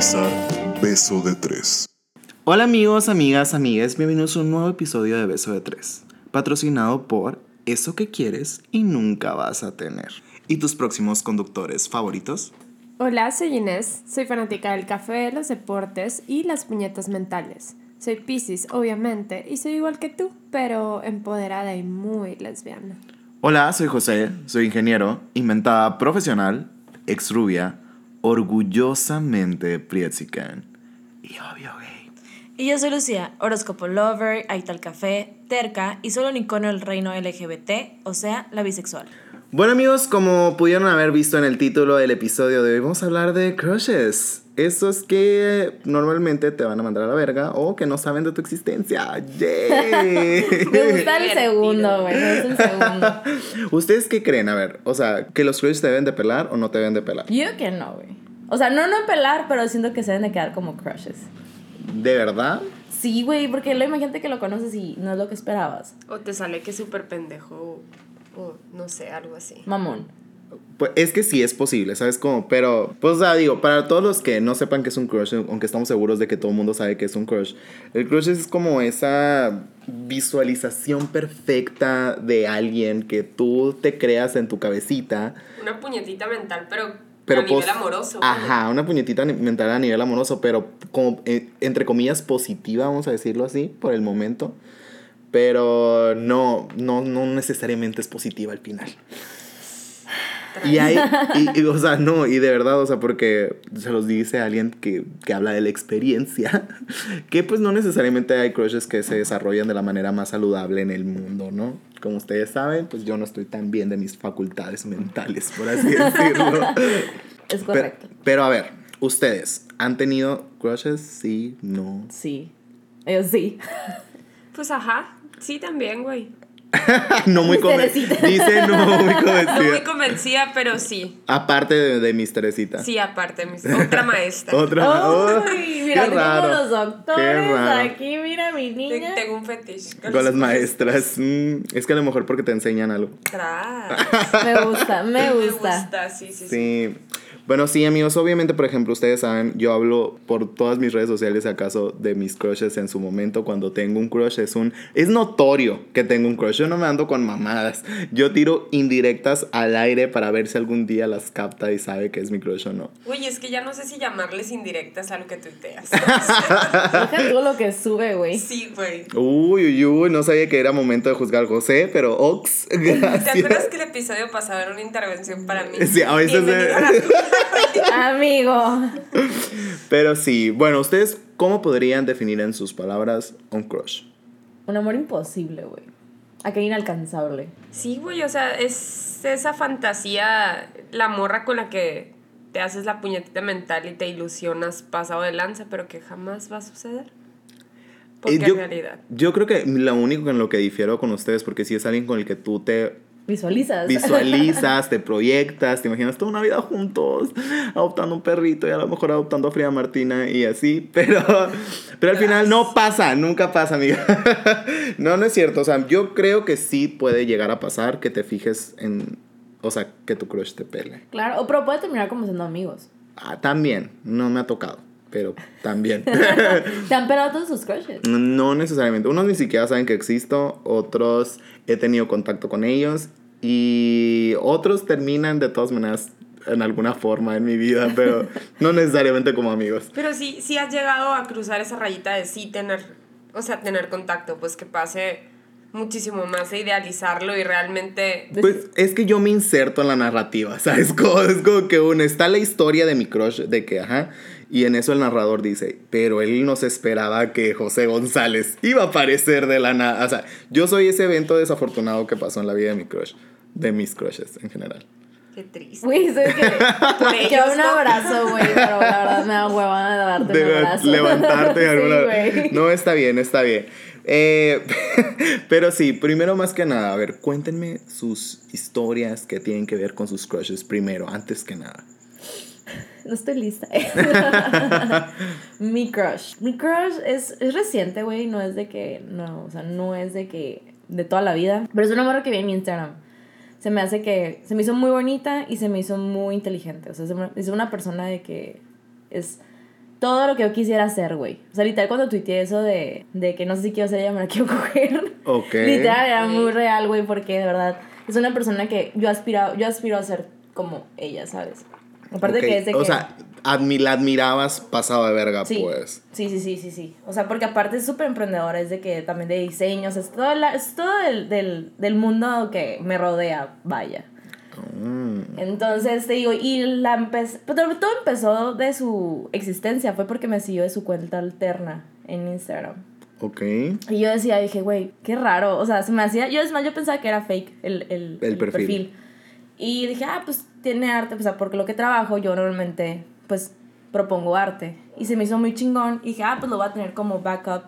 sintonizar Beso de Tres. Hola amigos, amigas, amigas, bienvenidos a un nuevo episodio de Beso de Tres, patrocinado por Eso que quieres y nunca vas a tener. ¿Y tus próximos conductores favoritos? Hola, soy Inés, soy fanática del café, los deportes y las puñetas mentales. Soy Pisces, obviamente, y soy igual que tú, pero empoderada y muy lesbiana. Hola, soy José, soy ingeniero, inventada profesional, ex rubia, orgullosamente prietsican y obvio gay. Y yo soy Lucía, horóscopo lover, Aital Café, terca y solo un icono del reino LGBT, o sea, la bisexual. Bueno amigos, como pudieron haber visto en el título del episodio de hoy, vamos a hablar de crushes. Esos que normalmente te van a mandar a la verga o que no saben de tu existencia. ¡Yay! Me gusta el segundo, güey. Me gusta el segundo. ¿Ustedes qué creen? A ver, o sea, ¿que los crushes te deben de pelar o no te deben de pelar? Yo que no, güey. O sea, no no pelar, pero siento que se deben de quedar como crushes. ¿De verdad? Sí, güey, porque luego imagínate que lo conoces y no es lo que esperabas. O te sale que es súper pendejo o, o no sé, algo así. Mamón. Pues es que sí es posible, ¿sabes cómo? Pero, pues, o sea, digo, para todos los que no sepan que es un crush, aunque estamos seguros de que todo el mundo sabe que es un crush, el crush es como esa visualización perfecta de alguien que tú te creas en tu cabecita. Una puñetita mental, pero, Pero a nivel pos- amoroso. güey. Ajá, una puñetita mental a nivel amoroso, pero como, eh, entre comillas, positiva, vamos a decirlo así, por el momento. Pero no, no, no necesariamente es positiva al final. Y hay, y, y, o sea, no, y de verdad, o sea, porque se los dice alguien que, que habla de la experiencia, que pues no necesariamente hay crushes que se desarrollan de la manera más saludable en el mundo, ¿no? Como ustedes saben, pues yo no estoy tan bien de mis facultades mentales, por así decirlo. Es Pero, correcto. pero a ver, ustedes, ¿han tenido crushes? Sí, no. Sí. Yo sí. Pues ajá, sí también, güey. no muy convencida. Dice no muy No muy convencida. convencida, pero sí. Aparte de, de mis Teresita. Sí, aparte, mis- otra maestra. Otra. oh, Uy, mira, qué raro. los Qué doctores. raro. Aquí, mira mi niña. Tengo un fetiche. Con las maestras. Mm, es que a lo mejor porque te enseñan algo. Tras. Me gusta, me Me gusta. gusta, sí, sí, sí. Sí. Bueno, sí, amigos, obviamente, por ejemplo, ustedes saben, yo hablo por todas mis redes sociales, acaso, de mis crushes en su momento. Cuando tengo un crush, es un. Es notorio que tengo un crush. Yo no me ando con mamadas. Yo tiro indirectas al aire para ver si algún día las capta y sabe que es mi crush o no. Uy, es que ya no sé si llamarles indirectas a lo que tuiteas. Deja todo lo que sube, güey. sí, güey. Uy, uy, uy, no sabía que era momento de juzgar a José, pero Ox, ¿Te acuerdas que el episodio pasado era una intervención para mí? Sí, a veces Amigo. Pero sí, bueno, ¿ustedes cómo podrían definir en sus palabras un crush? Un amor imposible, güey. Aquel inalcanzable. Sí, güey, o sea, es esa fantasía, la morra con la que te haces la puñetita mental y te ilusionas pasado de lanza, pero que jamás va a suceder. Porque Eh, yo, en realidad. yo creo que lo único en lo que difiero con ustedes, porque si es alguien con el que tú te Visualizas. visualizas, te proyectas, te imaginas toda una vida juntos, adoptando un perrito y a lo mejor adoptando a Frida Martina y así, pero, pero al final no pasa, nunca pasa, amiga. No, no es cierto, o sea, yo creo que sí puede llegar a pasar que te fijes en, o sea, que tu crush te pele. Claro, pero puede terminar como siendo amigos. Ah, también, no me ha tocado, pero también. Te han pelado todos sus crushes. No necesariamente. Unos ni siquiera saben que existo, otros he tenido contacto con ellos y otros terminan de todas maneras en alguna forma en mi vida, pero no necesariamente como amigos. Pero sí, sí has llegado a cruzar esa rayita de sí tener, o sea, tener contacto, pues que pase muchísimo más de idealizarlo y realmente... Pues es que yo me inserto en la narrativa, ¿sabes? Como, es como que uno está la historia de mi crush, de que, ajá, y en eso el narrador dice, pero él no se esperaba que José González iba a aparecer de la nada. O sea, yo soy ese evento desafortunado que pasó en la vida de mi crush, de mis crushes en general. Qué triste. Güey, sé que. Ellos, un abrazo, güey, pero la verdad me da hueva de darte un de abrazo. levantarte de alguna Sí. No, está bien, está bien. Eh, pero sí, primero más que nada, a ver, cuéntenme sus historias que tienen que ver con sus crushes primero, antes que nada. No estoy lista. Mi crush. Mi crush es, es reciente, güey. No es de que. No, o sea, no es de que. De toda la vida. Pero es una morra que vi en mi Instagram. Se me hace que. Se me hizo muy bonita y se me hizo muy inteligente. O sea, se me- es una persona de que. Es. todo lo que yo quisiera hacer, güey. O sea, literal, cuando tuiteé eso de, de que no sé si quiero ser ella, me la quiero coger. Ok. Literal, era muy real, güey, porque de verdad es una persona que yo aspiro, yo aspiro a ser como ella, ¿sabes? Aparte Ok, que es de O que... sea, admi- la admirabas pasado de verga, Sí, pues. sí, sí, sí, sí, sí. O sea, porque aparte es súper emprendedora, es de que también de diseños, es todo, la- es todo del, del, del mundo que me rodea, vaya. Mm, Entonces te digo, y la empecé, pero todo empezó de su existencia, fue porque me siguió de su cuenta alterna en Instagram. ok. Y yo decía, dije, güey, qué raro. O sea, se me hacía. Yo es más, yo pensaba que era fake el, el, El perfil. Y dije, ah, pues tiene arte. O sea, porque lo que trabajo, yo normalmente, pues propongo arte. Y se me hizo muy chingón. Y dije, ah, pues lo voy a tener como backup.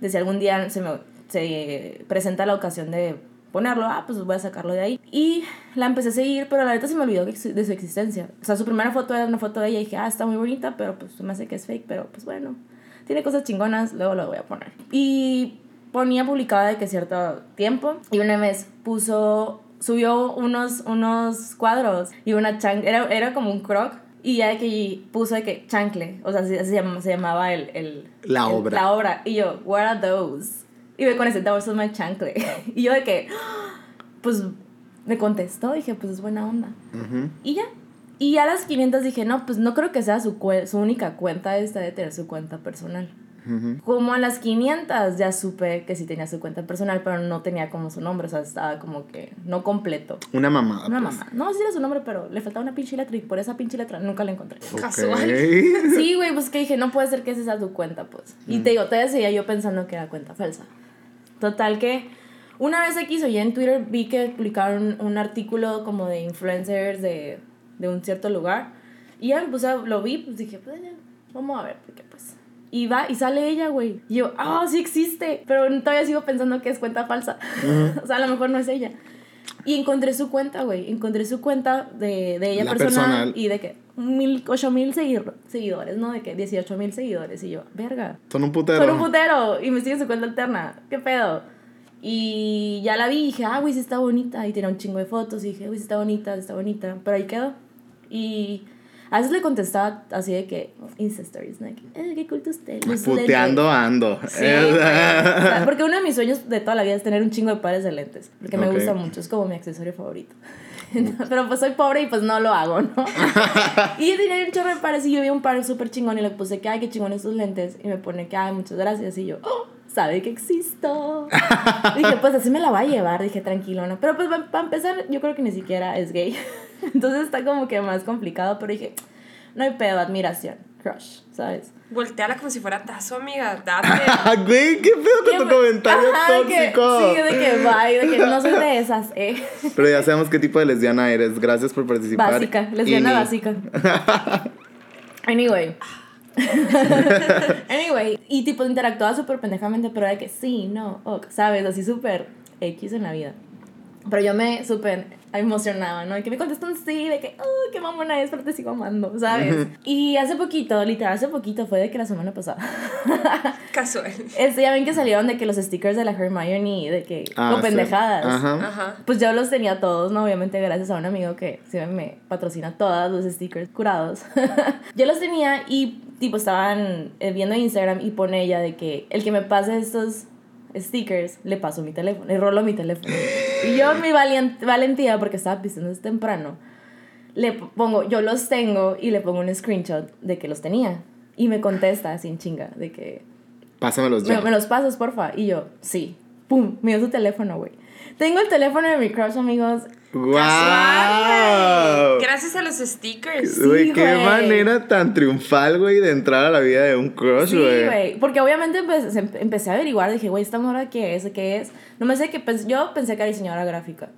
De si algún día se me se presenta la ocasión de ponerlo, ah, pues voy a sacarlo de ahí. Y la empecé a seguir, pero la neta se me olvidó de su existencia. O sea, su primera foto era una foto de ella y dije, ah, está muy bonita, pero pues me hace que es fake, pero pues bueno, tiene cosas chingonas, luego lo voy a poner. Y ponía publicada de que cierto tiempo y una vez puso, subió unos, unos cuadros y una chan, era, era como un croc. Y ya de que puso de que chancle, o sea, así así se, llama- se llamaba el, el- La el- obra. La obra. Y yo, what are those? Y me contesté, those are my chancle. y yo de que, pues, me contestó, dije, pues es buena onda. Ujú. Y ya. Y a las 500 dije, no, pues no creo que sea su, su única cuenta, esta de tener su cuenta personal. Como a las 500 ya supe que sí tenía su cuenta personal, pero no tenía como su nombre, o sea, estaba como que no completo. Una mamada. Una pues. mamá. No, sí era su nombre, pero le faltaba una pinche letra y por esa pinche letra nunca la encontré. Casual. Sí, güey, pues que dije, no puede ser que esa sea tu cuenta, pues. Y Mm. te digo, todavía seguía yo pensando que era cuenta falsa. Total que una vez X o ya en Twitter vi que publicaron un artículo como de influencers de, de un cierto lugar. Y ya a- lo vi, pues dije, pues ya, vamos a ver, porque pues. Y va, y sale ella, güey. Y yo, ah, sí existe. Pero todavía sigo pensando que es cuenta falsa. o sea, a lo mejor no es ella. Y encontré su cuenta, güey. Encontré su cuenta de, de ella La personal, personal. y de que mil, ocho mil seguidor- seguidores, ¿no? De que 18 mil seguidores. Y yo, verga. Son un putero. Son un putero. Y me sigue su cuenta alterna. ¿Qué pedo? Y ya la vi y dije, ah, güey, sí está bonita. Y tenía un chingo de fotos. Y dije, güey, sí está bonita, sí está bonita. Pero ahí quedó. Y a veces le contestaba así de que, Insta Stories, ¿no? Eh, qué tel- tus Puteando lentes". ando. Sí, güey. O sea, porque uno de mis sueños de toda la vida es tener un chingo de pares de lentes. Porque me gusta mucho, es como mi accesorio favorito. Pero pues soy pobre y pues no lo hago, ¿no? y yo tenía un chorro de pares y yo vi un par súper chingón y le puse que, ay, qué chingón estos lentes. Y me pone que, ay, muchas gracias. Y yo, oh, sabe que existo. dije, pues así me la va a llevar. Dije, tranquilona. Pero pues para empezar, yo creo que ni siquiera es gay. Entonces está como que más complicado. Pero dije, no hay pedo, admiración, crush, ¿sabes? Volteala como si fuera tazo, amiga. Date. Ah, güey, qué pedo con tu comentario Ajá, de que- tóxico. sí, de que bye, de que no soy de esas, eh. Pero ya sabemos qué tipo de lesbiana eres. Gracias por participar. Básica, lesbiana Y básica. Anyway. anyway, y tipo interactuaba súper pendejamente, pero de que sí, no, ok, ¿sabes? Así súper X en la vida. Pero yo me súper emocionaba, ¿no? De que me contestan sí, de que, oh, qué mamona es, pero te sigo amando, ¿sabes? Y hace poquito, literal, hace poquito, fue de que la semana pasada. Casual. Este, ya ven que salieron de que los stickers de la Hermione, de que, Ah, con sí. pendejadas. Ajá. Ajá. Pues yo los tenía todos, ¿no? Obviamente gracias a un amigo que se me patrocina todos los stickers curados. yo los tenía y tipo estaban eh, viendo Instagram y pone ella de que el que me pase estos stickers le paso mi teléfono, le rolo mi teléfono. Y yo mi valentía, porque estaba pisando desde temprano, le pongo, yo los tengo y le pongo un screenshot de que los tenía. Y me contesta sin chinga, de que Pásamelos ya. me, me los pasas, porfa. Y yo, sí. Pum, me dio su teléfono, güey. Tengo el teléfono de mi crush, amigos. ¡Guau! Gracias a los stickers. Güey, Sí, qué güey. manera tan triunfal, güey, de entrar a la vida de un crush, Sí, güey. güey. Porque obviamente empecé, em- empecé a averiguar. Dije, güey, ¿esta morra qué es? ¿Qué es? No me sé qué Yo pensé que era diseñadora gráfica.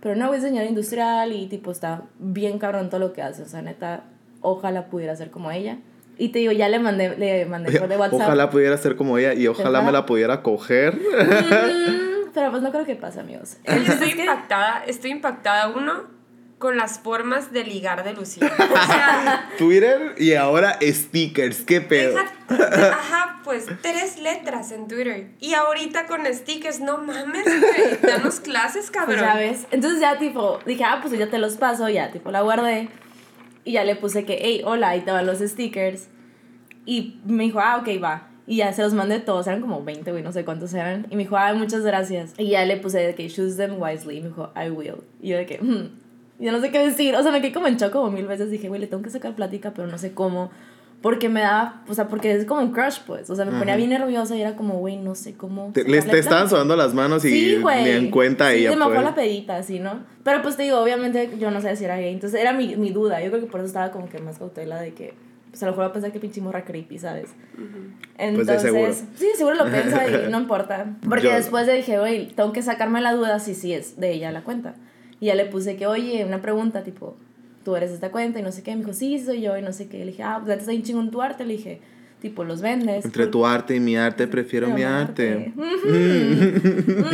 Pero no, es diseñadora industrial y tipo está bien cabrón todo lo que hace. O sea, neta, ojalá pudiera ser como ella. Y te digo, ya le mandé, le mandé por de WhatsApp. Ojalá pudiera ser como ella y ojalá Ojalá. me la pudiera coger. Mm, pero pues no creo que pase, amigos. El Yo chiste estoy es que- impactada, estoy impactada, uno, con las formas de ligar de Lucía. O sea, Twitter y ahora stickers, qué pedo. deja- ajá, pues tres letras en Twitter. Y ahorita con stickers, no mames, güey. Danos clases, Pues cabrón. ya ves. Entonces ya tipo, dije, ah, pues ya te los paso, ya tipo la guardé. Y ya le puse que, hey, hola, ahí te van los stickers. Y me dijo, ah, ok, va. Y ya se los mandé todos, eran como 20, güey, no sé cuántos eran. Y me dijo, ah, muchas gracias. Y ya le puse de que choose them wisely. Y me dijo, I will. Y yo de que, hmm. Yo no sé qué decir. O sea, me quedé como en shock como mil veces. Dije, güey, le tengo que sacar plática, pero no sé cómo. Porque me da, o sea, porque es como un crush, pues. O sea, me ponía bien nerviosa y era como, güey, no sé cómo. Te, les, te estaban sudando las manos y Sí, güey. ni en cuenta sí, ella. Se me fue la pedita, así, ¿no? Pero pues te digo, obviamente yo no sé si era gay. Entonces era mi, mi duda. Yo creo que por eso estaba como que más cautela de que. Pues a lo mejor va a pensar que pinche morra creepy, ¿sabes? Entonces. Pues seguro. Sí, seguro lo piensa y no importa. Porque Yo- después le dije, güey, tengo que sacarme la duda si sí es de ella la cuenta. Y ya le puse que, oye, una pregunta, tipo, tú eres de esta cuenta y no sé qué. Me dijo, sí, soy yo y no sé qué. Le dije, ah, pues antes hay un chingón tu arte. Le dije, tipo, los vendes. Entre tu arte y mi arte, prefiero mi mi arte. Ujú.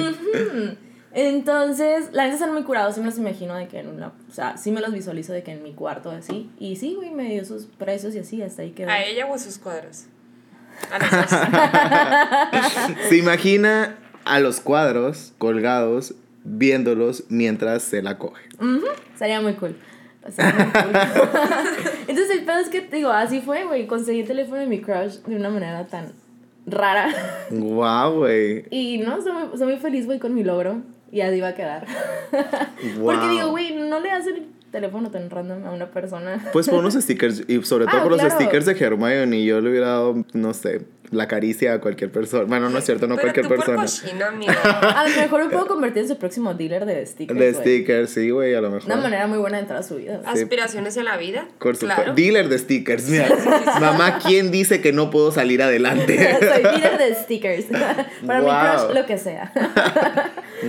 Entonces, la neta están muy curados, sí me los imagino de que en una, o sea, sí me los visualizo de que en mi cuarto así. Y sí, güey, me dio sus precios y así, hasta ahí quedó. ¿A ella o a sus cuadros? A los dos. Se imagina a los cuadros colgados, viéndolos mientras se la coge. Sería muy cool. Sería muy cool. Entonces, el pedo es que, digo, así fue, güey, conseguí el teléfono de mi crush de una manera tan rara. Guau, güey. Y no, soy muy, soy muy feliz, güey, con mi logro. Y así va a quedar. Porque digo, güey, no le das el teléfono tan random a una persona. Pues por unos stickers, y sobre todo Ah, por los claro. stickers de Hermione, yo le hubiera dado, no sé, la caricia a cualquier persona. Bueno, no es cierto, no Pero cualquier tú por persona. cochino. A lo mejor me puedo convertir en su próximo dealer de stickers. De stickers, sí, güey, a lo mejor. Una manera muy buena de entrar a su vida. Aspiraciones en la vida. Por supuesto. Claro. Dealer de stickers, mira. Mamá, ¿quién dice que no puedo salir adelante? Soy dealer de stickers. Para mi crush, lo que sea.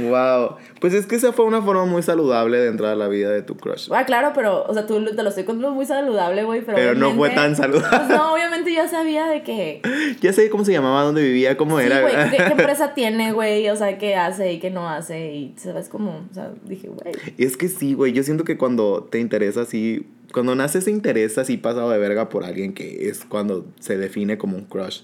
wow. Pues es que esa fue una forma muy saludable de entrar a la vida de tu crush. Ah, claro, pero, o sea, tú te lo estoy contando muy saludable, güey, pero. Pero no fue tan saludable. Pues no, obviamente ya sabía de que. Ya sé cómo se llamaba, dónde vivía, cómo Sí, era. güey, ¿qué, qué empresa tiene, güey? O sea, qué hace y qué no hace. Y sabes cómo. O sea, dije, güey. Es que sí, güey. Yo siento que cuando te interesa así. Cuando nace ese interés así pasado de verga por alguien que es cuando se define como un crush.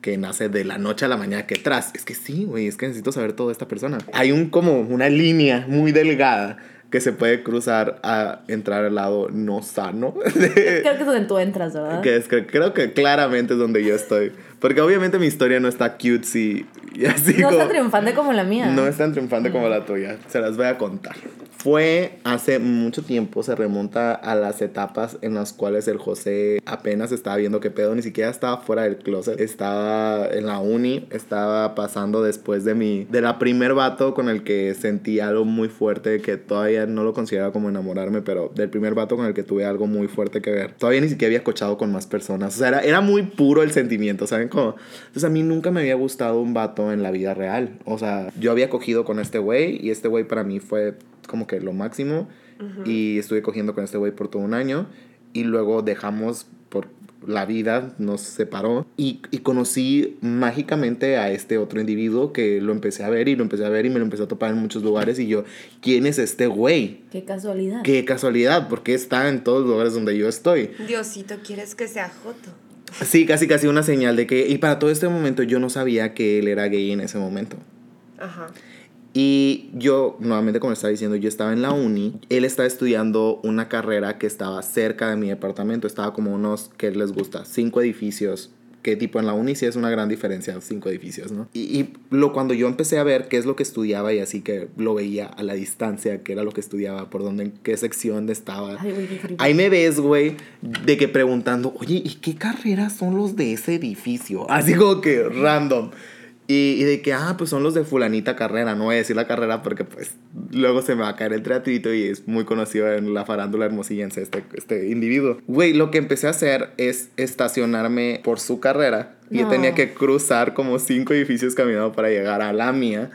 Que nace de la noche a la mañana que tras. Es que sí, güey. Es que necesito saber todo de esta persona. Hay un como una línea muy delgada que se puede cruzar a entrar al lado no sano. Creo que es donde tú entras, ¿verdad? que es, que creo que claramente es donde yo estoy. Porque obviamente mi historia no está cutesy y así No como- está triunfante como la mía. no es tan triunfante como la tuya. Se las voy a contar. Fue hace mucho tiempo, se remonta a las etapas en las cuales el José apenas estaba viendo qué pedo, ni siquiera estaba fuera del closet. Estaba en la uni, estaba pasando después de mi, de la primer vato con el que sentí algo muy fuerte, que todavía no lo consideraba como enamorarme, pero del primer vato con el que tuve algo muy fuerte que ver. Todavía ni siquiera había cochado con más personas. O sea, era, era muy puro el sentimiento, ¿saben? Como, entonces a mí nunca me había gustado un vato en la vida real. O sea, yo había cogido con este güey y este güey para mí fue como que lo máximo. Y estuve cogiendo con este güey por todo un año. Y luego dejamos la vida, nos separó. Y, y conocí mágicamente a este otro individuo que lo empecé a ver y lo empecé a ver y me lo empecé a topar en muchos lugares. Y yo, ¿quién es este güey? Qué casualidad. Qué casualidad, porque está en todos los lugares donde yo estoy. Diosito, ¿quieres que sea Joto? Sí, casi casi una señal de que... Y para todo este momento yo no sabía que él era gay en ese momento. Ajá. Y yo, nuevamente como estaba diciendo, yo estaba en la uni. Él estaba estudiando una carrera que estaba cerca de mi departamento. Estaba como unos, ¿qué les gusta? Cinco edificios. Que tipo en la uni sí es una gran diferencia, cinco edificios, ¿no? Y, y lo, cuando yo empecé a ver qué es lo que estudiaba y así que lo veía a la distancia, qué era lo que estudiaba, por dónde, en qué sección estaba. Ay. Ahí me ves, güey, de que preguntando, oye, ¿y qué carreras son los de ese edificio? Así como que random. Y, y de que, ah, pues son los de fulanita carrera. No voy a decir la carrera porque pues luego se me va a caer el teatrito y es muy conocido en la farándula hermosillense este, este individuo. Güey, lo que empecé a hacer es estacionarme por su carrera. Y yo No. tenía que cruzar como cinco edificios caminando para llegar a la mía.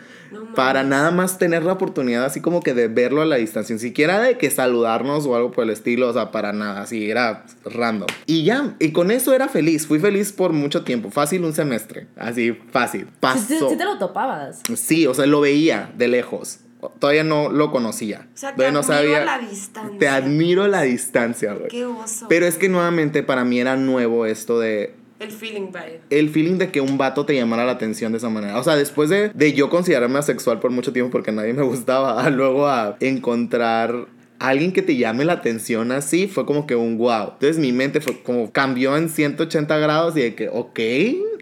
Para nada más tener la oportunidad así como que de verlo a la distancia. Ni siquiera de que saludarnos o algo por el estilo. O sea, para nada. Así era random. Y ya. Y con eso era feliz. Fui feliz por mucho tiempo. Fácil un semestre. Así, fácil. Sí, sí, Pasó. sí te lo topabas. Sí, o sea, lo veía de lejos. Todavía no lo conocía. O sea, te Todavía no admiro sabía. la distancia. Te admiro la distancia, güey. Qué oso. Pero es que nuevamente para mí era nuevo esto de El feeling vibe. el feeling de que un vato te llamara la atención de esa manera. O sea, después de, de yo considerarme asexual por mucho tiempo porque nadie me gustaba, luego a encontrar alguien que te llame la atención así fue como que un wow. Entonces mi mente fue como cambió en 180 grados y de que, ok,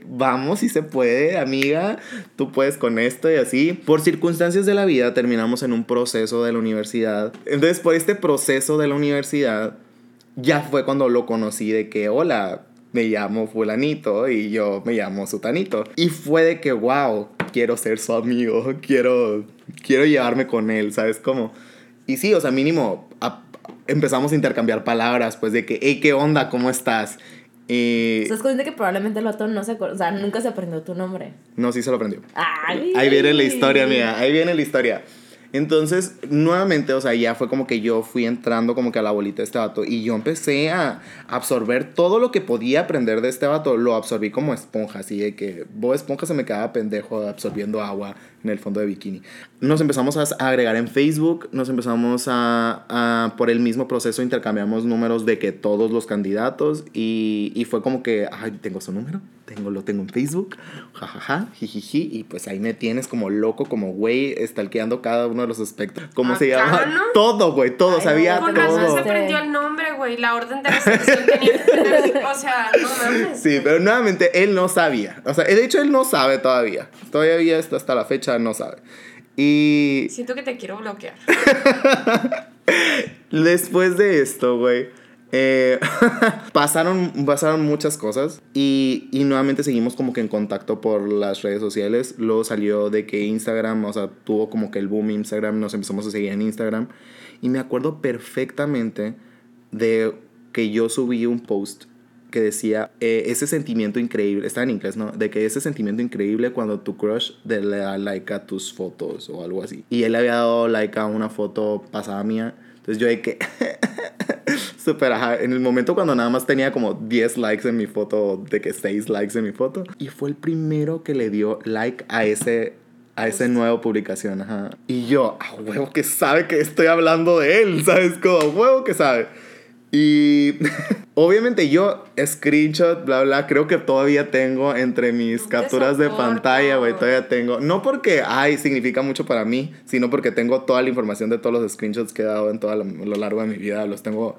vamos si se puede, amiga, tú puedes con esto y así. Por circunstancias de la vida terminamos en un proceso de la universidad. Entonces por este proceso de la universidad ya fue cuando lo conocí de que, hola, me llamo fulanito y yo me llamo sutanito. Y fue de que, wow, quiero ser su amigo, quiero, quiero llevarme con él, ¿sabes cómo? Y sí, o sea, mínimo a- empezamos a intercambiar palabras, pues de que, hey, ¿qué onda? ¿Cómo estás? Y... ¿Estás consciente que probablemente el vato no se acuerda? O sea, nunca se aprendió tu nombre. No, sí se lo aprendió. Ay. Ahí viene la historia, amiga. Ahí viene la historia. Entonces, nuevamente, o sea, ya fue como que yo fui entrando como que a la bolita de este vato y yo empecé a absorber todo lo que podía aprender de este vato. Lo absorbí como esponja, así de que Bob Esponja se me quedaba pendejo absorbiendo agua en el fondo de bikini. Nos empezamos a agregar en Facebook, nos empezamos a, a por el mismo proceso, intercambiamos números de que todos los candidatos y, y fue como que, ay, tengo su número, tengo, lo tengo en Facebook, jajaja, jijiji, y pues ahí me tienes como loco, como güey, stalkeando cada uno de los aspectos. ¿Cómo se Acá, llama? ¿no? Todo, güey, todo, Ay, sabía no, razón se todo. aprendió el nombre, güey. La orden de recepción tenía O sea, no mames. Sí, pero nuevamente él no sabía. O sea, de hecho él no sabe todavía. Todavía hasta, hasta la fecha no sabe. Y Siento que te quiero bloquear. después de esto, güey, eh, pasaron, pasaron muchas cosas y, y nuevamente seguimos como que en contacto por las redes sociales. Luego salió de que Instagram, o sea, tuvo como que el boom Instagram, nos empezamos a seguir en Instagram. Y me acuerdo perfectamente de que yo subí un post que decía eh, ese sentimiento increíble, está en inglés, ¿no? De que ese sentimiento increíble cuando tu crush le da like a tus fotos o algo así. Y él le había dado like a una foto pasada mía. Entonces yo de que... Súper, ajá. En el momento cuando nada más tenía como 10 likes en mi foto, de que 6 likes en mi foto. Y fue el primero que le dio like a ese a esa nueva publicación, ajá. Y yo, a huevo que sabe que estoy hablando de él, ¿sabes? Como, a huevo que sabe. Y obviamente yo, screenshot, bla, bla, creo que todavía tengo entre mis capturas de pantalla, güey, todavía tengo. No porque, ay, significa mucho para mí, sino porque tengo toda la información de todos los screenshots que he dado en todo lo, lo largo de mi vida. Los tengo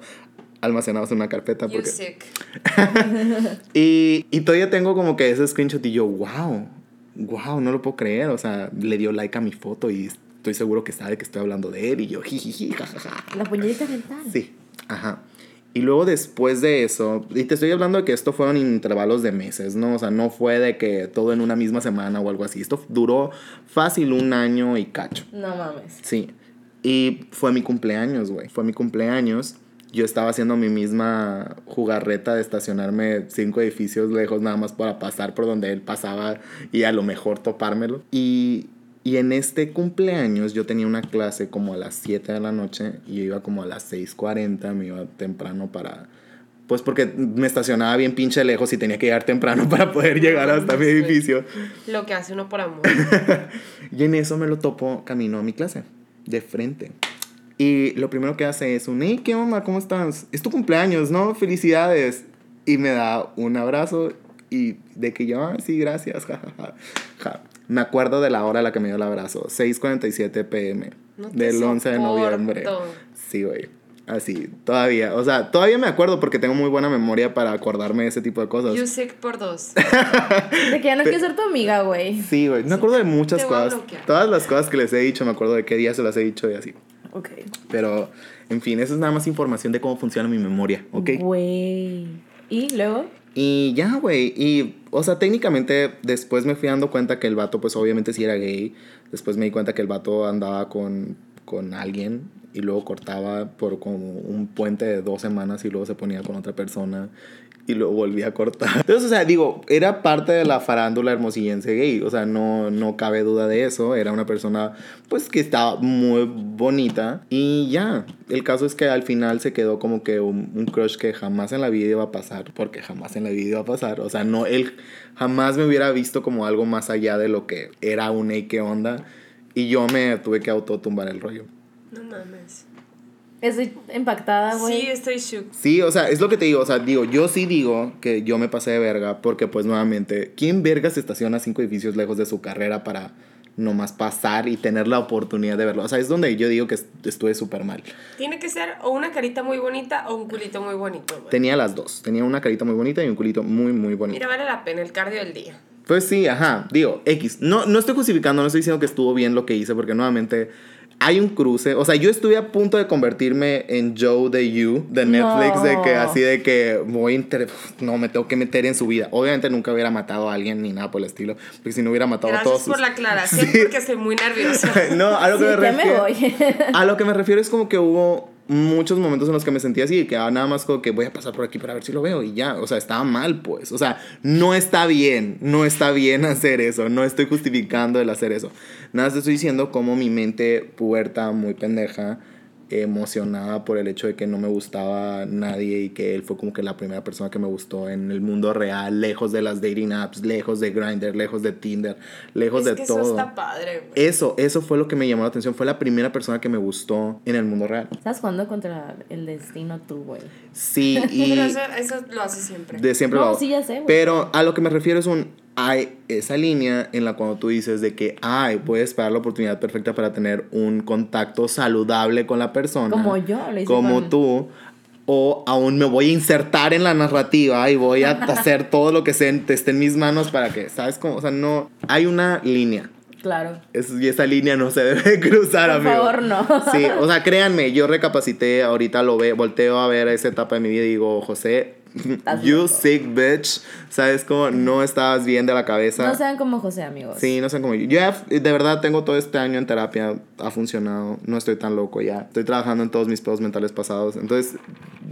almacenados en una carpeta. Porque... sick. Y, y todavía tengo como que ese screenshot y yo, wow, wow, no lo puedo creer. O sea, le dio like a mi foto y estoy seguro que sabe que estoy hablando de él y yo, jijiji, jajaja. La puñetita mental. Sí, ajá. Y luego después de eso, y te estoy hablando de que esto fueron intervalos de meses, ¿no? O sea, no fue de que todo en una misma semana o algo así. Esto duró fácil un año y cacho. No mames. Sí. Y fue mi cumpleaños, güey. Fue mi cumpleaños. Yo estaba haciendo mi misma jugarreta de estacionarme cinco edificios lejos nada más para pasar por donde él pasaba y a lo mejor topármelo. Y, y en este cumpleaños yo tenía una clase como a las 7 de la noche y yo iba como a las 6.40, me iba temprano para... Pues porque me estacionaba bien pinche lejos y tenía que llegar temprano para poder llegar hasta mi edificio. Lo que hace uno por amor. Y en eso me lo topo camino a mi clase, de frente. Y lo primero que hace es un, hey, ¿qué onda? ¿Cómo estás? Es tu cumpleaños, ¿no? Felicidades. Y me da un abrazo y de que yo, ah, sí, gracias, ja, ja, ja, ja. Me acuerdo de la hora a la que me dio el abrazo, 6.47 pm, No del 11 de soporto. noviembre. Sí, güey. Así, todavía. O sea, todavía me acuerdo porque tengo muy buena memoria para acordarme de ese tipo de cosas. You sick por dos. De que ya no quiero ser tu amiga, güey. Sí, güey. Me acuerdo de muchas te voy a cosas. Todas las cosas que les he dicho, me acuerdo de qué día se las he dicho y así. Ok. Pero, en fin, eso es nada más información de cómo funciona mi memoria, ¿ok? Güey. ¿Y luego? Y ya, güey. Y, o sea, técnicamente después me fui dando cuenta que el vato, pues obviamente sí era gay. Después me di cuenta que el vato andaba con, con alguien y luego cortaba por como un puente de dos semanas y luego se ponía con otra persona y luego volvía a cortar. Entonces, o sea, digo, era parte de la farándula hermosillense gay. O sea, no, no cabe duda de eso. Era una persona, pues, que estaba muy bonita. Y ya, el caso es que al final se quedó como que un, un crush que jamás en la vida iba a pasar. Porque jamás en la vida iba a pasar. O sea, no, él jamás me hubiera visto como algo más allá de lo que era un hey, qué onda. Y yo me tuve que autotumbar el rollo. No mames. Estoy impactada, güey. Sí, estoy shook. Sí, o sea, es lo que te digo, o sea, digo, yo sí digo que yo me pasé de verga porque pues nuevamente, ¿quién verga se estaciona cinco edificios lejos de su carrera para nomás pasar y tener la oportunidad de verlo. O sea, es donde yo digo que est- estuve súper mal. Tiene que ser o una carita muy bonita o un culito muy bonito, güey. Tenía las dos. Tenía una carita muy bonita y un culito muy, muy bonito. Mira, vale la pena el cardio del día. Pues sí, ajá, digo, X. No, no estoy justificando, no estoy diciendo que estuvo bien lo que hice, porque nuevamente hay un cruce. O sea, yo estuve a punto de convertirme en Joe de You, de Netflix, de que así de que voy a inter- No, me tengo que meter en su vida. Obviamente nunca hubiera matado a alguien ni nada por el estilo, porque si no hubiera matado a Gracias todos. por sus- la aclaración Sí. porque estoy muy nerviosa. no, a lo que Sí, me ya me refiero. voy. A lo que me refiero es como que hubo muchos momentos en los que me sentía así, que ah, nada más como que voy a pasar por aquí para ver si lo veo y ya, o sea, estaba mal pues, o sea, no está bien, no está bien hacer eso, no estoy justificando el hacer eso, nada, te estoy diciendo como mi mente puerta, muy pendeja, emocionada por el hecho de que no me gustaba nadie y que él fue como que la primera persona que me gustó en el mundo real, lejos de las dating apps, lejos de Grindr, lejos de Tinder, lejos es de que todo. eso está padre, güey. Eso, eso fue lo que me llamó la atención. Fue la primera persona que me gustó en el mundo real. ¿Estás jugando contra el destino tú, güey? Sí, y Pero eso, eso lo hace siempre. de siempre No, lo hago. sí, ya sé, güey. Pero a lo que me refiero es un hay esa línea en la cuando tú dices de que ay, puedes esperar la oportunidad perfecta para tener un contacto saludable con la persona. Como yo lo hice Como con- tú. O aún me voy a insertar en la narrativa y voy a hacer todo lo que se- esté en mis manos para que, ¿sabes cómo? O sea, no. Hay una línea. Claro. Es- y esa línea no se debe cruzar, Por amigo. favor, no. Sí, o sea, créanme, yo recapacité, ahorita lo ve, volteo a ver esa etapa de mi vida y digo, José, you loco. sick bitch, ¿sabes cómo? No estabas bien de la cabeza. No sean como José, amigos. Sí, no sé cómo yo. Yo de verdad tengo todo este año en terapia, ha funcionado, no estoy tan loco ya. Estoy trabajando en todos mis pedos mentales pasados. Entonces,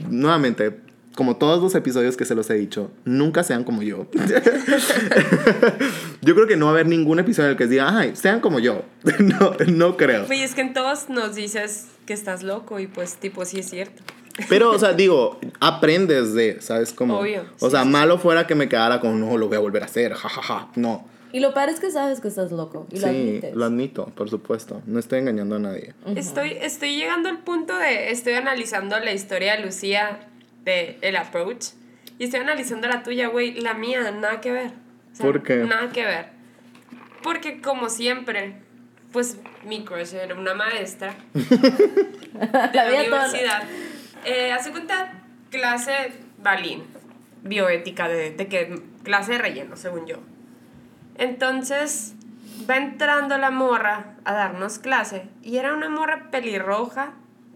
nuevamente, como todos los episodios que se los he dicho, nunca sean como yo. yo creo que no va a haber ningún episodio en el que diga, ay, sean como yo. no, no creo. Oye, es que en todos nos dices que estás loco y pues tipo sí es cierto. Pero, o sea, digo, aprendes de, ¿sabes cómo? Obvio, O sí, sea, sí, malo fuera que me quedara con, no, lo voy a volver a hacer, jajaja. No. Y lo peor es que sabes que estás loco. Y lo sí, admites. lo admito, por supuesto. No estoy engañando a nadie. Estoy, estoy llegando al punto de, estoy analizando la historia de Lucía de El Approach y estoy analizando la tuya, güey, la mía, nada que ver. O sea, ¿Por qué? Nada que ver. Porque como siempre, pues mi crush era una maestra de La vida toda- universidad. Eh, hace cuenta, clase balín, bioética, de, de que clase de relleno, según yo. Entonces, va entrando la morra a darnos clase y era una morra pelirroja,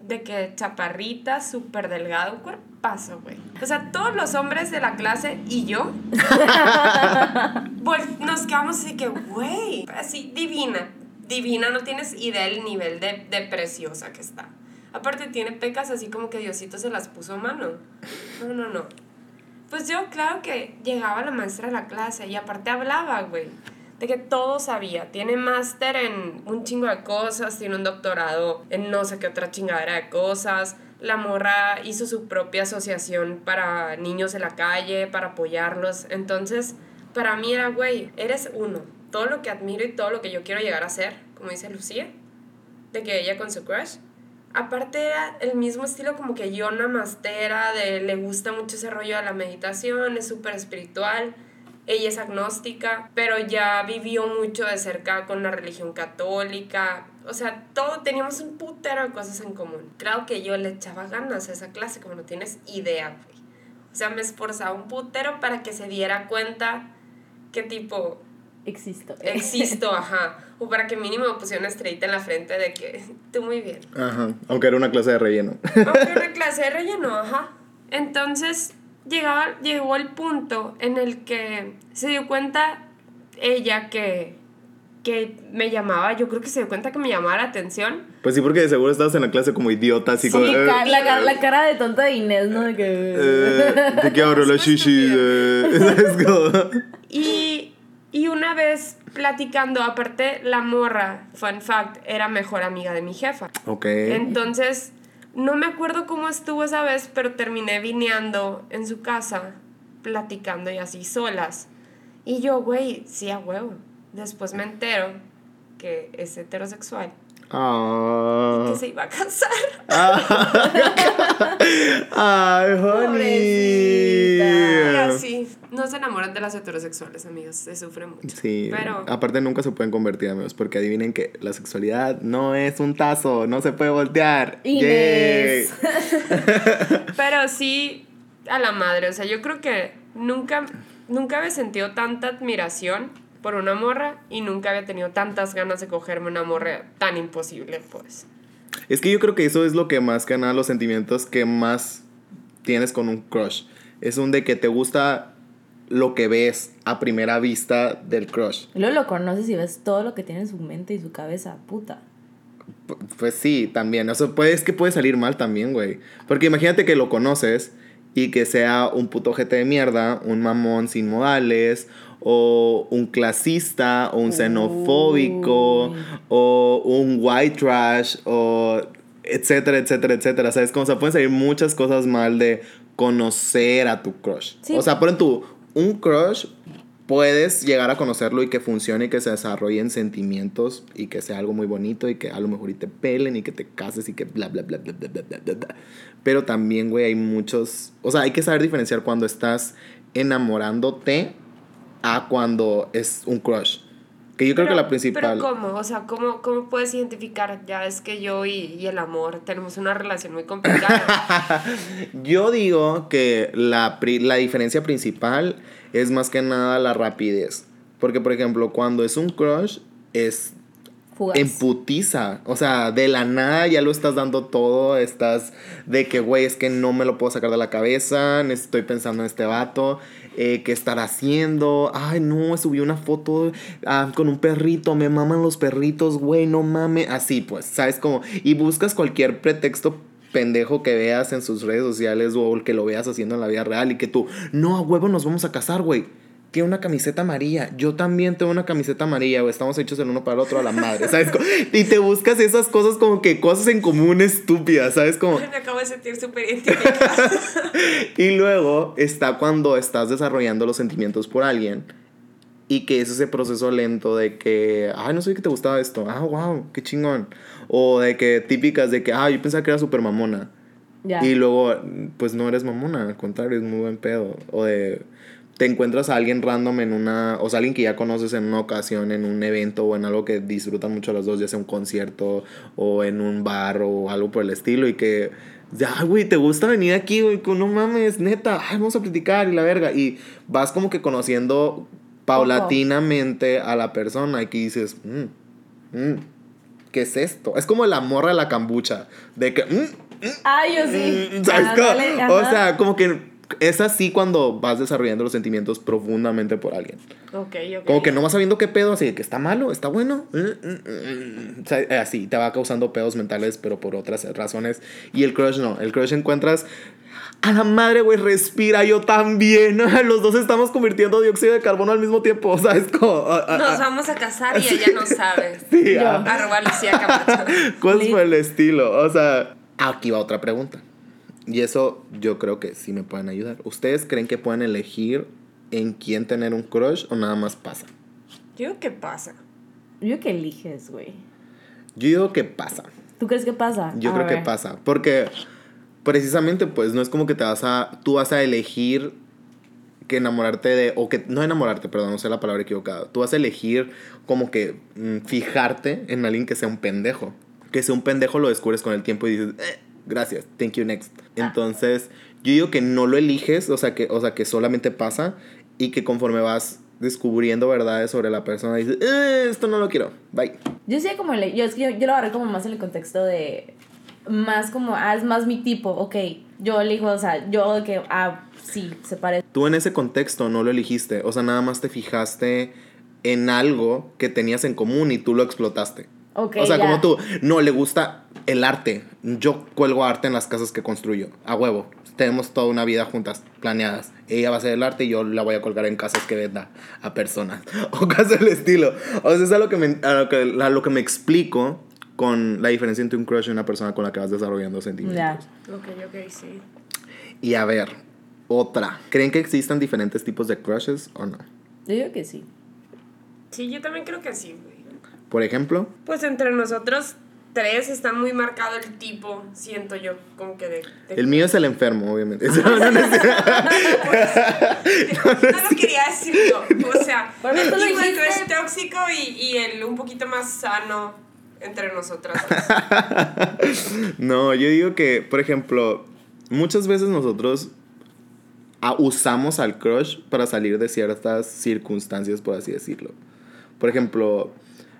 de que chaparrita, súper delgada, un cuerpazo, güey. O sea, todos los hombres de la clase y yo nos quedamos así que, güey, así divina, divina, no tienes idea del nivel de, de preciosa que está. Aparte tiene pecas así como que Diosito se las puso mano. No, no, no. Pues yo, claro que llegaba la maestra a la clase y aparte hablaba, güey, de que todo sabía. Tiene máster en un chingo de cosas, tiene un doctorado en no sé qué otra chingadera de cosas. La morra hizo su propia asociación para niños en la calle, para apoyarlos. Entonces, para mí era, güey, eres uno. Todo lo que admiro y todo lo que yo quiero llegar a ser, como dice Lucía, de que ella con su crush. Aparte era el mismo estilo como que yo namastera, de le gusta mucho ese rollo de la meditación, es súper espiritual. Ella es agnóstica, pero ya vivió mucho de cerca con la religión católica. O sea, todo teníamos un putero de cosas en común. Claro que yo le echaba ganas a esa clase, como no tienes idea, güey. O sea, me esforzaba un putero para que se diera cuenta que tipo, Existo. existo, ajá. O para que mínimo me pusiera una estrellita en la frente de que tú muy bien. Ajá. Aunque era una clase de relleno. Aunque una clase de relleno, ajá. Entonces llegaba, llegó el punto en el que se dio cuenta ella que, que me llamaba, yo creo que se dio cuenta que me llamaba la atención. Pues sí, porque de seguro estabas en la clase como idiota, así Sí, como. eh, ca- la, ca- la cara de tonta de Inés, ¿no? De que... eh, ¿De qué abro la shishi? Eh. Y, y una vez platicando, aparte la morra, fun fact, era mejor amiga de mi jefa. Ok. Entonces, no me acuerdo cómo estuvo esa vez, pero terminé vineando en su casa, platicando y así solas. Y yo, güey, sí a huevo. Después me entero que es heterosexual, Ah. que se iba a casar. Ay, honey. Y así, no se enamoran de las heterosexuales, amigos. Se sufre mucho. Sí, Pero, aparte nunca se pueden convertir, amigos, porque adivinen que la sexualidad no es un tazo, no se puede voltear. Inés. pero sí, a la madre. O sea, yo creo que nunca, nunca había sentido tanta admiración por una morra y nunca había tenido tantas ganas de cogerme una morra tan imposible, pues. Es que yo creo que eso es lo que más que nada los sentimientos que más tienes con un crush. Es un de que te gusta lo que ves a primera vista del crush. Luego lo conoces y ves todo lo que tiene en su mente y su cabeza, puta. P- Pues sí, también. O sea, puede, es que puede salir mal también, güey. Porque imagínate que lo conoces y que sea un puto jete de mierda, un mamón sin modales, o un clasista, o un xenofóbico, Uy. o un white trash, o etcétera, etcétera, etcétera. ¿Sabes? Como, o sea, pueden salir muchas cosas mal de conocer a tu crush. Sí. O sea, por tu un crush puedes llegar a conocerlo y que funcione y que se desarrollen sentimientos y que sea algo muy bonito y que a lo mejor y te pelen y que te cases y que bla, bla, bla, bla, bla, bla, bla, bla. Pero también, güey, hay muchos... O sea, hay que saber diferenciar cuando estás enamorándote a cuando es un crush. Que yo creo que la principal Pero ¿cómo? O sea, ¿cómo, cómo puedes identificar? Ya es que yo y, y el amor tenemos una relación muy complicada. Yo digo que la, la diferencia principal es más que nada la rapidez. Porque, por ejemplo, cuando es un crush, es Fugaz. en putiza. O sea, de la nada ya lo estás dando todo. Estás de que, güey, es que no me lo puedo sacar de la cabeza. Estoy pensando en este vato. Eh, ¿Qué estará haciendo? Ay, no, subí una foto ah, con un perrito. Me maman los perritos, güey, no mames. Así, pues, ¿sabes? Como, y buscas cualquier pretexto pendejo que veas en sus redes sociales o que lo veas haciendo en la vida real y que tú, no, a huevo nos vamos a casar, güey. Tiene una camiseta amarilla. Yo también tengo una camiseta amarilla, güey. Estamos hechos el uno para el otro a la madre, ¿sabes? Y te buscas esas cosas como que cosas en común estúpidas, ¿sabes? Como... Me acabo de sentir súper identificada. Y luego está cuando estás desarrollando los sentimientos por alguien y que es ese proceso lento de que, ay, no sé que te gustaba esto, ah, wow, qué chingón. O de que típicas de que, ah, yo pensaba que era súper mamona. Y luego, pues no eres mamona, al contrario, es muy buen pedo. O de, te encuentras a alguien random en una, o sea, alguien que ya conoces en una ocasión, en un evento o en algo que disfrutan mucho los dos, ya sea un concierto o en un bar o algo por el estilo y que, ya, güey, te gusta venir aquí, güey, no mames, neta, ay, vamos a platicar y la verga. Y vas como que conociendo paulatinamente a la persona y que dices, "Mm, mm, ¿qué es esto? Es como la morra de la cambucha, de que, "Mm, Ay, yo sí. Mm, O sea, como que es así cuando vas desarrollando los sentimientos profundamente por alguien. ok, ok. Como que no vas sabiendo qué pedo, así de que está malo, está bueno. mm, mm, mm. O sea, eh, así, te va causando pedos mentales, pero por otras razones. Y el crush no. El crush encuentras. A la madre, güey, respira, yo también. Los dos estamos convirtiendo dióxido de carbono al mismo tiempo. ¿Sabes? Como, ah, ah, Nos ah, vamos a casar y ella no sabe. Sí, Yo. Arroba Lucía Camacho. Lit. por el estilo. O sea, aquí va otra pregunta. Y eso yo creo que sí me pueden ayudar. ¿Ustedes creen que pueden elegir en quién tener un crush o nada más pasa? Yo digo, ¿qué pasa? Yo que eliges, güey. Yo digo que pasa. ¿Tú crees que pasa? Yo A creo que pasa. Porque precisamente, pues, no es como que te vas a. Tú vas a elegir que enamorarte de. O que. No enamorarte, perdón, no sé la palabra equivocada. Tú vas a elegir como que mm, fijarte en alguien que sea un pendejo. Que sea un pendejo lo descubres con el tiempo y dices, "Eh, gracias, thank you next. Entonces, yo digo que no lo eliges, o sea, que, o sea, que solamente pasa y que conforme vas descubriendo verdades sobre la persona, dices, "Eh, esto no lo quiero, bye. Yo sí como le, yo es que yo, yo lo agarré como más en el contexto de más como ah, es más mi tipo, ok. Yo elijo, o sea, yo que ah, sí, se parece. Tú en ese contexto no lo elegiste, o sea, nada más te fijaste en algo que tenías en común y tú lo explotaste. Ok, o sea, ya. como tú, no, le gusta el arte. Yo cuelgo arte en las casas que construyo, a huevo. Tenemos toda una vida juntas, planeadas. Ella va a hacer el arte y yo la voy a colgar en casas que venda a personas. O cosas del estilo. O sea, es a lo que me, a lo que, a lo que me explico con la diferencia entre un crush y una persona con la que vas desarrollando sentimientos. Ya. Ok, ok, sí. Y a ver, otra. ¿Creen que existan diferentes tipos de crushes o no? Yo digo que sí. Sí, yo también creo que sí, güey. Por ejemplo, Pues entre nosotros tres está muy marcado el tipo, siento yo, como que de... de- El mío es el enfermo, obviamente. No, no, no es- no lo quería decir yo. O sea, mí el tipo de crush tóxico y, y el un poquito más sano entre nosotras. No, yo digo que, por ejemplo, muchas veces nosotros ah, usamos al crush para salir de ciertas circunstancias, por así decirlo. Por ejemplo,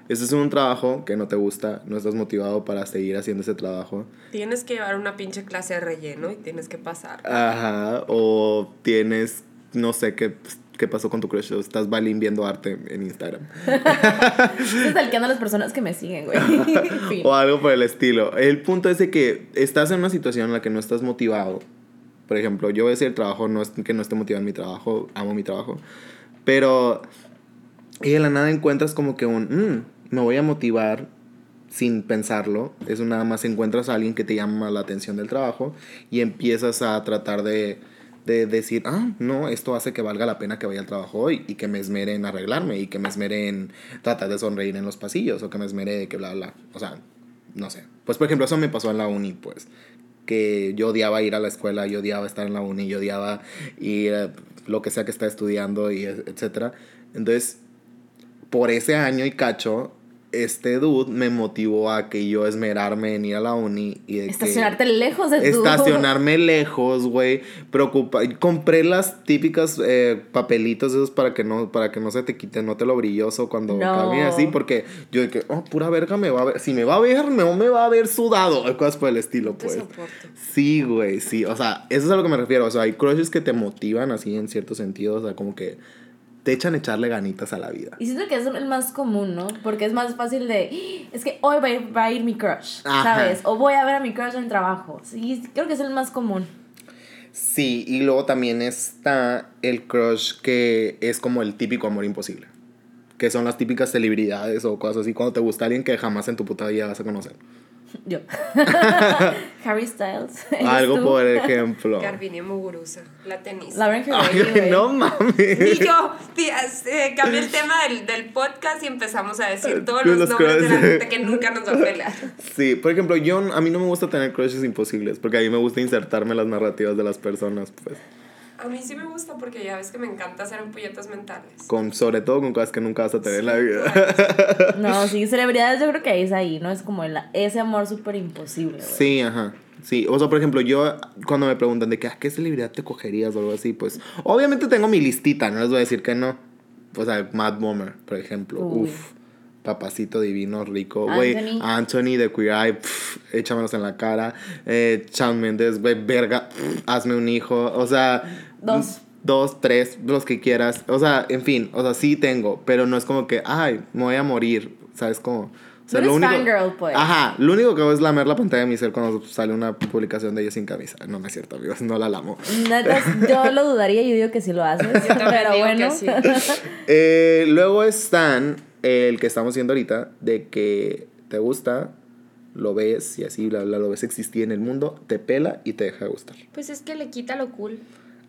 este es un trabajo que no te gusta, no estás motivado para seguir haciendo ese trabajo. Tienes que llevar una pinche clase de relleno y tienes que pasar. Ajá, o tienes, no sé qué, qué pasó con tu crush, o estás balín viendo arte en Instagram. Estoy stalkeando a las personas que me siguen, güey. O algo por el estilo. El punto es de que estás en una situación en la que no estás motivado. Por ejemplo, yo voy a decir el trabajo, no es que no esté motivado en mi trabajo, amo mi trabajo. Pero, y de la nada encuentras como que un, "Mm, me voy a motivar sin pensarlo. Eso nada más encuentras a alguien que te llama la atención del trabajo y empiezas a tratar de, de decir, ah, no, esto hace que valga la pena que vaya al trabajo hoy y que me esmere en arreglarme y que me esmere en tratar de sonreír en los pasillos o que me esmere que bla, bla. O sea, no sé. Pues por ejemplo, eso me pasó en la uni, pues. Que yo odiaba ir a la escuela, yo odiaba estar en la uni, yo odiaba ir a lo que sea que está estudiando y et- etcétera. Entonces, por ese año y cacho, este dude me motivó a que yo esmerarme en ir a la uni y de que- Estacionarte lejos de estacionarme lejos, güey. Preocupa. Compré las típicas eh, papelitos esos para que no para que no se te quite, no te lo brilloso cuando No. caminas así, porque yo de que, oh, pura verga me va a ver, si me va a ver, no me va a ver sudado, cosas por el estilo, pues. Sí, güey, sí, o sea, eso es a lo que me refiero, o sea, hay crushes que te motivan así en cierto sentido, o sea, como que te echan a echarle ganitas a la vida. Y siento que es el más común, ¿no? Porque es más fácil de, "Ah, es que hoy va a ir, va a ir mi crush, Ajá. ¿sabes? O voy a ver a mi crush en el trabajo. Sí, creo que es el más común. Sí, y luego también está el crush que es como el típico amor imposible. Que son las típicas celebridades o cosas así. Cuando te gusta alguien que jamás en tu puta vida vas a conocer. Yo. Harry Styles. ¿eres Algo tú? por ejemplo. Garbinia Muguruza, la tenista. Lauren no mames. Y yo eh, cambié el tema del, del podcast y empezamos a decir todos Los los nombres de la crushes. gente que nunca nos va a pelar. Sí, por ejemplo, yo a mí no me gusta tener crushes imposibles porque a mí me gusta insertarme en las narrativas de las personas, pues. A mí sí me gusta porque ya ves que me encanta hacer ampolletas mentales. Con, sobre todo con cosas que nunca vas a tener en la vida. No, sí, celebridades yo creo que es ahí, ¿no? Es como el- ese amor súper imposible, güey. Sí, ajá. Sí, o sea, por ejemplo, yo cuando me preguntan de que, ¿a qué celebridad te cogerías o algo así? Pues, obviamente tengo mi listita, no les voy a decir que no. O sea, Matt Bomer, por ejemplo. Uy. Uf, papacito divino, rico. Güey, Anthony. Anthony de Queer Eye, pff, échamelos en la cara. Eh, Shawn Mendes, güey, verga, pff, hazme un hijo. O sea, Dos. Dos, tres, los que quieras. O sea, en fin, o sea, sí tengo, pero no es como que, ay, me voy a morir. ¿Sabes cómo? O sea, No fangirl, pues. Ajá, lo único que hago es lamer la pantalla de mi cel cuando sale una publicación de ella sin camisa. No, no es cierto, amigos, no la lamo. Neta, yo lo dudaría, yo digo que sí lo haces. pero bueno. que sí. Eh, luego están el que estamos viendo ahorita, de que te gusta, lo ves y así, bla, bla, lo ves existir en el mundo, te pela y te deja de gustar. Pues es que le quita lo cool.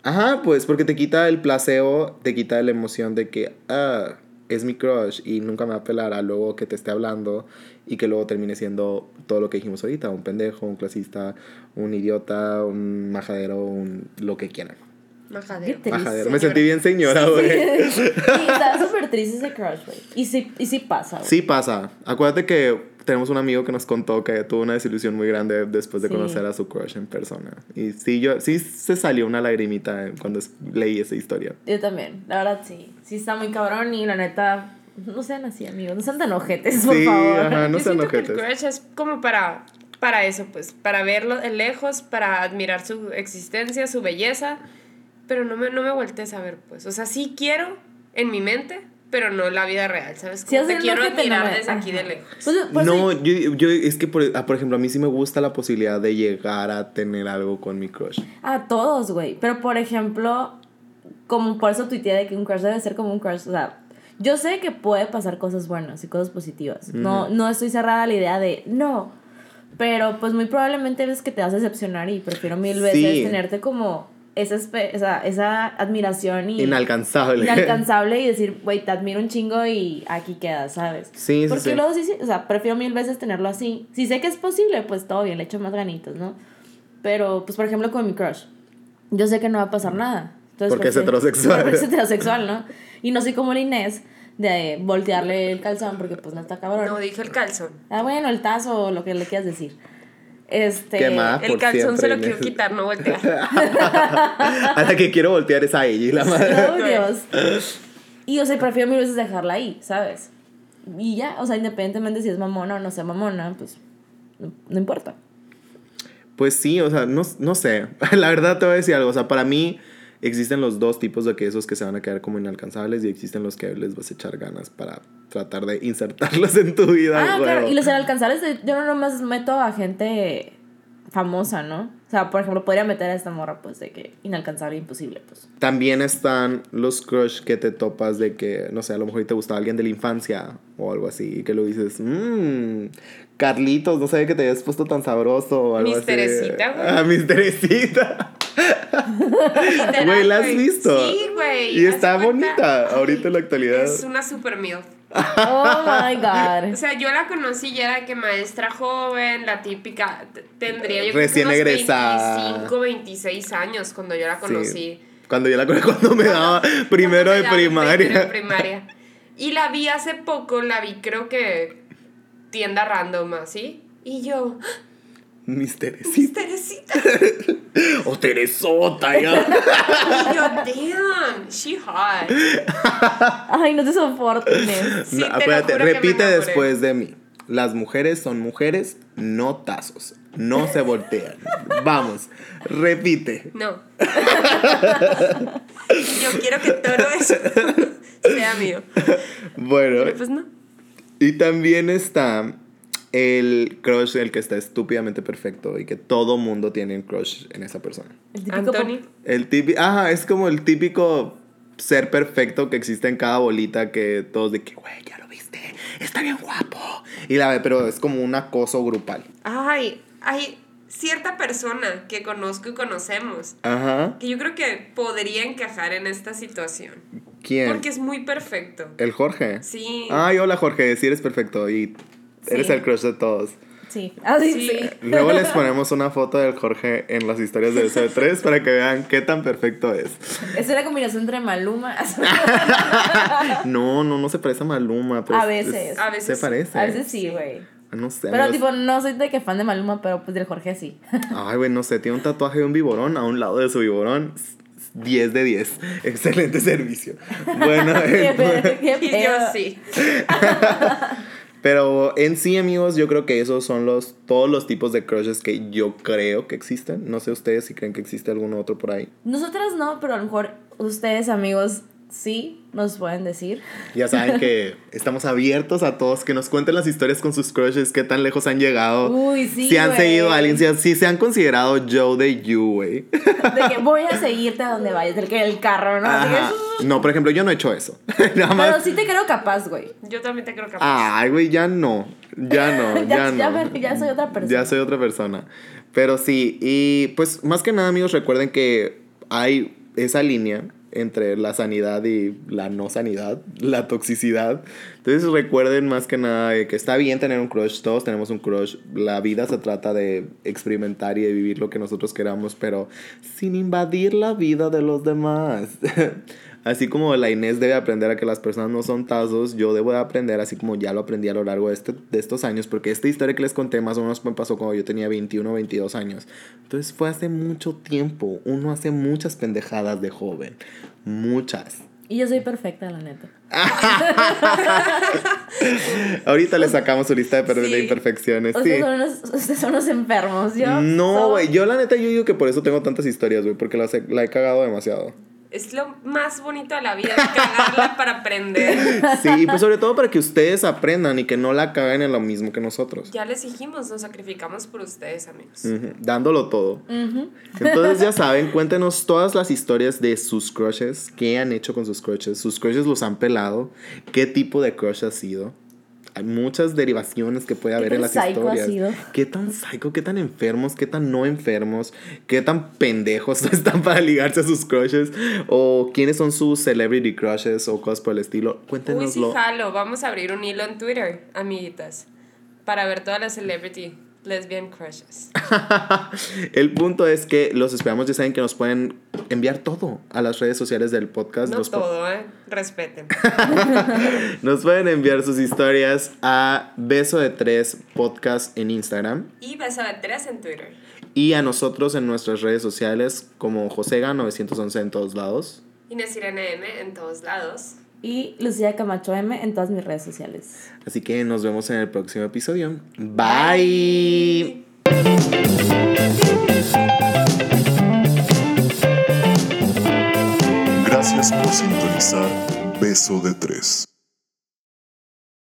Ajá, pues porque te quita el placebo, te quita la emoción de que, ah, es mi crush y nunca me va a pelar a luego que te esté hablando y que luego termine siendo todo lo que dijimos ahorita, un pendejo, un clasista, un idiota, un majadero, un lo que quieran. Majadero. Qué. Majadero, me sentí bien señora, güey. Sí, está súper triste ese crush, güey. Y sí, y sí pasa, güey. Sí pasa. Acuérdate que tenemos un amigo que nos contó que tuvo una desilusión muy grande después de Sí. conocer a su crush en persona. Y sí, yo, sí se salió una lagrimita cuando es- leí esa historia. Yo también, la verdad sí. Sí está muy cabrón y la neta, no sean así, amigos. No sean tan ojetes, por sí, favor. ajá, no Yo sean siento que el ojetes. crush es como para, para eso, pues, para verlo de lejos, para admirar su existencia, su belleza, pero no me, no me voltees a ver, pues. O sea, sí quiero en mi mente, pero no en la vida real, ¿sabes? Como te hacen quiero admirar desde aquí de lejos. Pues, por eso- no, yo, yo, es que, por, ah, por ejemplo, a mí sí me gusta la posibilidad de llegar a tener algo con mi crush. A todos, güey. Pero por ejemplo, como por eso tuiteé de que un crush debe ser como un crush. O sea, yo sé que puede pasar cosas buenas y cosas positivas. No, no estoy cerrada a la idea de no. Pero pues muy probablemente ves que te vas a decepcionar y prefiero mil veces Sí. tenerte como esa, esa, esa admiración y Inalcanzable. inalcanzable y decir, güey, te admiro un chingo y aquí quedas, ¿sabes? Sí, sí, Porque sí. luego sí, sí, o sea, prefiero mil veces tenerlo así. Si sé que es posible, pues todo bien, le echo más ganitos, ¿no? Pero, pues, por ejemplo, con mi crush, yo sé que no va a pasar nada. Entonces, Porque es prefiero- heterosexual. Porque es heterosexual, ¿no? Y no soy como la Inés de voltearle el calzón porque, pues, no está cabrón. No, dije el calzón. Ah, bueno, el tazo o lo que le quieras decir. Este. El calzón se lo quiero quitar, no voltear. A la que quiero voltear es a ella y la madre. Oh, Dios. Y, o sea, prefiero mil veces dejarla ahí, ¿sabes? Y ya, o sea, independientemente si es mamona o no sea mamona, pues no, no importa. Pues sí, o sea, no, no sé. La verdad te voy a decir algo. O sea, para mí existen los dos tipos de quesos que se van a quedar como inalcanzables y existen los que les vas a echar ganas para tratar de insertarlos en tu vida. Ah, claro, huevo. y los inalcanzables, de- yo no nomás meto a gente famosa, ¿no? O sea, por ejemplo, podría meter a esta morra, pues, de que inalcanzable, imposible, pues. También están los crush que te topas de que, no sé, a lo mejor te gustaba alguien de la infancia o algo así, y que lo dices, mmm, Carlitos, no sabía que te habías puesto tan sabroso o algo Miss así. Teresita, güey. Ah. Literal, Güey, ¿la has visto? Sí, güey. Y está cuenta. bonita ahorita en la actualidad. Es una super milf. Oh my O god. sea, yo la conocí ya era que maestra joven, la típica, tendría yo Recién creo que unos egresada. 25, 26 años cuando yo la conocí. Sí. Cuando yo la conocí, cuando me daba primero de me daba primero de primaria. primaria. Y la vi hace poco, la vi creo que tienda random, ¿así? Y yo, ¡Ah, Miss Teresita. Miss Teresita. O Teresota, ya. Y yo, damn, she hot. Ay, no te soporto, Inés. Sí, No, te lo espérate, juro que me repite después de mí. Las mujeres son mujeres, no tazos. No se voltean. Vamos, repite. No. Yo quiero que todo eso sea mío. Bueno, Pero pues no. y también está el crush, el que está estúpidamente perfecto y que todo mundo tiene un crush en esa persona. El típico Anthony. El típico, ajá, es como el típico ser perfecto que existe en cada bolita que todos de que, güey, ya lo viste, está bien guapo. Y la ve, pero es como un acoso grupal. Ay, hay cierta persona que conozco y conocemos Ajá. que yo creo que podría encajar en esta situación. ¿Quién? Porque es muy perfecto. El Jorge. Sí. Ay, hola Jorge, sí eres perfecto y eres el crush de todos. Sí. Ah, sí. Luego les ponemos una foto del Jorge en las historias de eso de tres para que vean qué tan perfecto es. Es una combinación entre Maluma. No, no, no se parece a Maluma. Pero A es- veces. es- A veces Se parece. A veces sí, güey. No sé. Pero tipo, no soy de que fan de Maluma, pero pues del Jorge sí. Ay, güey, no sé, tiene un tatuaje de un viborón a un lado de su viborón. 10 de 10. Excelente servicio. Bueno, Qué eh, pedo, qué Y yo sí. Pero en sí, amigos, yo creo que esos son los todos los tipos de crushes que yo creo que existen. No sé ustedes si creen que existe alguno otro por ahí. Nosotras no, pero a lo mejor ustedes, amigos, sí nos pueden decir. Ya saben que estamos abiertos a todos que nos cuenten las historias con sus crushes, qué tan lejos han llegado. Uy, sí, Si han güey. seguido a alguien, si, si se han considerado Joe de You, güey. De que voy a seguirte a donde vayas, del que el carro, ¿no? Ajá. No, por ejemplo, yo no he hecho eso. Nada más. Pero sí te creo capaz, güey. Yo también te creo que Ay, güey, ya no. Ya no, ya, Ya- no. ya ya soy otra persona. Ya soy otra persona. Pero sí, y pues más que nada, amigos, recuerden que hay esa línea entre la sanidad y la no sanidad, la toxicidad. Entonces recuerden más que nada que está bien tener un crush, todos tenemos un crush. La vida se trata de experimentar y de vivir lo que nosotros queramos, pero sin invadir la vida de los demás. Así como la Inés debe aprender a que las personas no son tazos, yo debo de aprender, así como ya lo aprendí a lo largo de, este, de estos años, porque esta historia que les conté más o menos me pasó cuando yo tenía 21 o 22 años. Entonces fue hace mucho tiempo. Uno hace muchas pendejadas de joven. Muchas. Y yo soy perfecta, la neta. Ahorita le sacamos su lista de, Sí. imperfecciones. Sí. Ustedes, son unos, ustedes son unos enfermos. Yo No, soy- güey. Yo la neta yo digo que por eso tengo tantas historias, güey, porque las he- la he cagado demasiado. Es lo más bonito de la vida, cagarla para aprender. Sí, y pues sobre todo para que ustedes aprendan y que no la caguen en lo mismo que nosotros. Ya les dijimos, nos sacrificamos por ustedes, amigos. Dándolo todo. Entonces ya saben, cuéntenos todas las historias de sus crushes, qué han hecho con sus crushes, sus crushes los han pelado, qué tipo de crush ha sido. Hay muchas derivaciones que puede ¿Qué haber en tan las historias. sido? ¿Qué tan psycho, qué tan enfermos, qué tan no enfermos, qué tan pendejos están para ligarse a sus crushes? O quiénes son sus celebrity crushes o cosas por el estilo. Uy, sí, Cuéntenoslo. jalo. Vamos a abrir un hilo en Twitter, amiguitas. Para ver todas las celebrity lesbian crushes. el punto es que los esperamos, ya saben que nos pueden enviar todo a las redes sociales del podcast. No todo, ¿eh? Respeten. Nos pueden enviar sus historias a Beso de Tres Podcast en Instagram Y beso de tres en Twitter. y a nosotros en nuestras redes sociales como Josega911 en todos lados. Inés Irene M en todos lados. Y Lucía Camacho M en todas mis redes sociales. Así que nos vemos en el próximo episodio. Bye. Gracias por sintonizar Beso de Tres.